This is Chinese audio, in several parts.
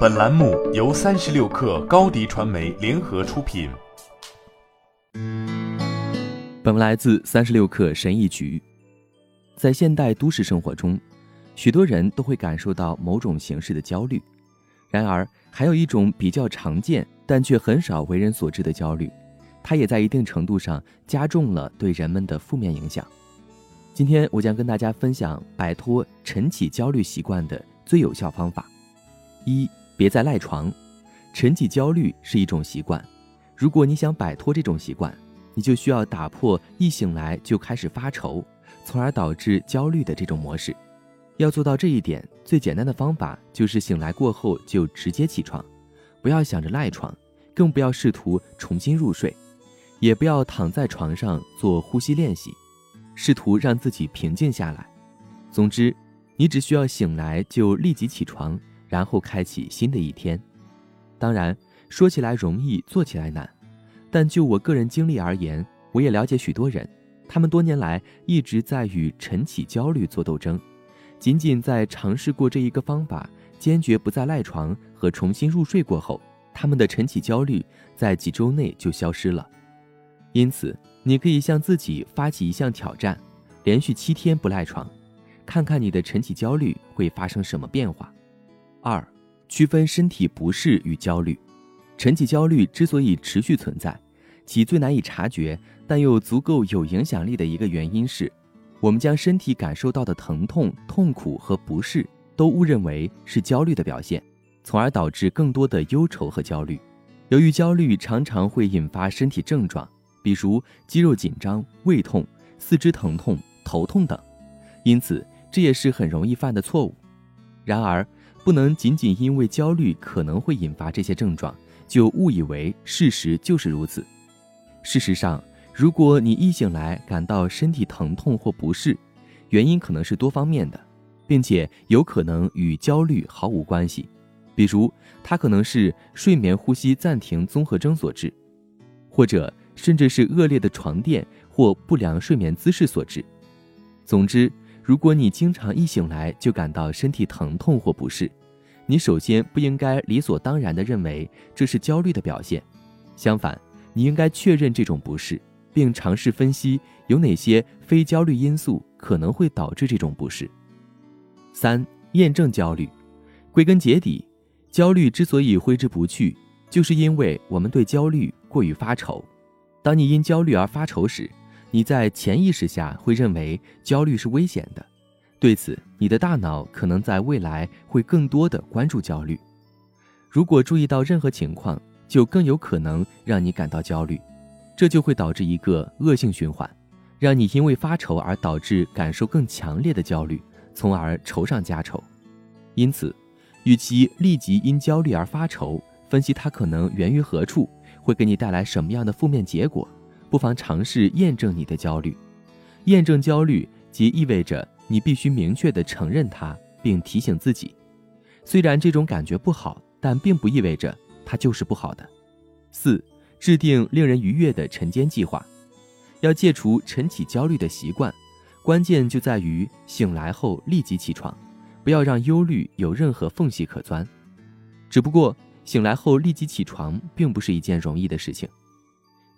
本栏目由三十六氪高低传媒联合出品。本文来自三十六氪神译局。在现代都市生活中，许多人都会感受到某种形式的焦虑。然而，还有一种比较常见但却很少为人所知的焦虑，它也在一定程度上加重了对人们的负面影响。今天，我将跟大家分享摆脱晨起焦虑习惯的最有效方法。一，别再赖床。晨起焦虑是一种习惯，如果你想摆脱这种习惯，你就需要打破一醒来就开始发愁，从而导致焦虑的这种模式。要做到这一点，最简单的方法就是醒来过后就直接起床，不要想着赖床，更不要试图重新入睡，也不要躺在床上做呼吸练习，试图让自己平静下来。总之，你只需要醒来就立即起床。然后开启新的一天，当然说起来容易，做起来难。但就我个人经历而言，我也了解许多人，他们多年来一直在与晨起焦虑做斗争。仅仅在尝试过这一个方法，坚决不再赖床和重新入睡过后，他们的晨起焦虑在几周内就消失了。因此，你可以向自己发起一项挑战，连续七天不赖床，看看你的晨起焦虑会发生什么变化。二，区分身体不适与焦虑。晨起焦虑之所以持续存在，其最难以察觉但又足够有影响力的一个原因是，我们将身体感受到的疼痛、痛苦和不适都误认为是焦虑的表现，从而导致更多的忧愁和焦虑。由于焦虑常常会引发身体症状，比如肌肉紧张、胃痛、四肢疼痛、头痛等，因此这也是很容易犯的错误。然而，不能仅仅因为焦虑可能会引发这些症状，就误以为事实就是如此。事实上，如果你一醒来感到身体疼痛或不适，原因可能是多方面的，并且有可能与焦虑毫无关系。比如，它可能是睡眠呼吸暂停综合征所致，或者甚至是恶劣的床垫或不良睡眠姿势所致。总之。如果你经常一醒来就感到身体疼痛或不适，你首先不应该理所当然地认为这是焦虑的表现，相反，你应该确认这种不适，并尝试分析有哪些非焦虑因素可能会导致这种不适。三、验证焦虑。归根结底，焦虑之所以挥之不去，就是因为我们对焦虑过于发愁。当你因焦虑而发愁时，你在潜意识下会认为焦虑是危险的，对此，你的大脑可能在未来会更多的关注焦虑。如果注意到任何情况，就更有可能让你感到焦虑，这就会导致一个恶性循环，让你因为发愁而导致感受更强烈的焦虑，从而愁上加愁。因此，与其立即因焦虑而发愁，分析它可能源于何处，会给你带来什么样的负面结果。不妨尝试验证你的焦虑。验证焦虑，即意味着你必须明确地承认它，并提醒自己，虽然这种感觉不好，但并不意味着它就是不好的。四、制定令人愉悦的晨间计划。要戒除晨起焦虑的习惯，关键就在于醒来后立即起床，不要让忧虑有任何缝隙可钻。只不过，醒来后立即起床并不是一件容易的事情。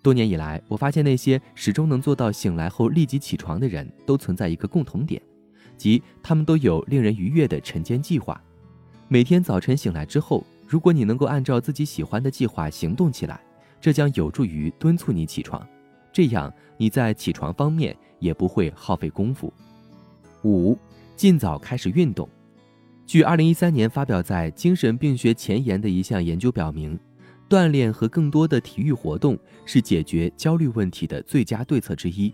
多年以来，我发现那些始终能做到醒来后立即起床的人，都存在一个共同点，即他们都有令人愉悦的晨间计划。每天早晨醒来之后，如果你能够按照自己喜欢的计划行动起来，这将有助于敦促你起床，这样你在起床方面也不会耗费功夫。五，尽早开始运动。据二零一三年发表在《精神病学前沿》的一项研究表明。锻炼和更多的体育活动是解决焦虑问题的最佳对策之一。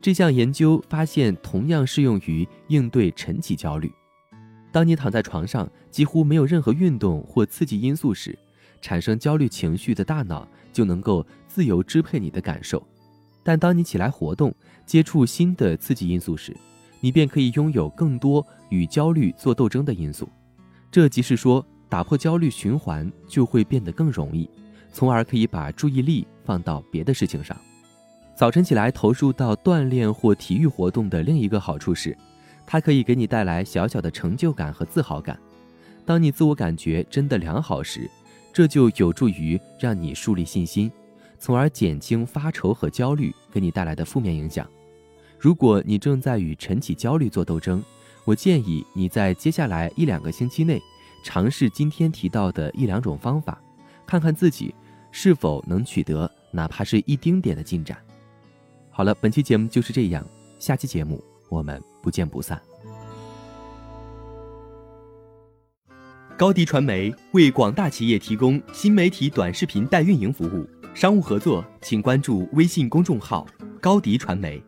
这项研究发现，同样适用于应对晨起焦虑。当你躺在床上，几乎没有任何运动或刺激因素时，产生焦虑情绪的大脑就能够自由支配你的感受。但当你起来活动，接触新的刺激因素时，你便可以拥有更多与焦虑做斗争的因素。这即是说。打破焦虑循环就会变得更容易，从而可以把注意力放到别的事情上。早晨起来投入到锻炼或体育活动的另一个好处是，它可以给你带来小小的成就感和自豪感。当你自我感觉真的良好时，这就有助于让你树立信心，从而减轻发愁和焦虑给你带来的负面影响。如果你正在与晨起焦虑做斗争，我建议你在接下来一两个星期内，尝试今天提到的一两种方法，看看自己是否能取得哪怕是一丁点的进展。好了，本期节目就是这样，下期节目我们不见不散。高迪传媒为广大企业提供新媒体短视频代运营服务，商务合作请关注微信公众号“高迪传媒”。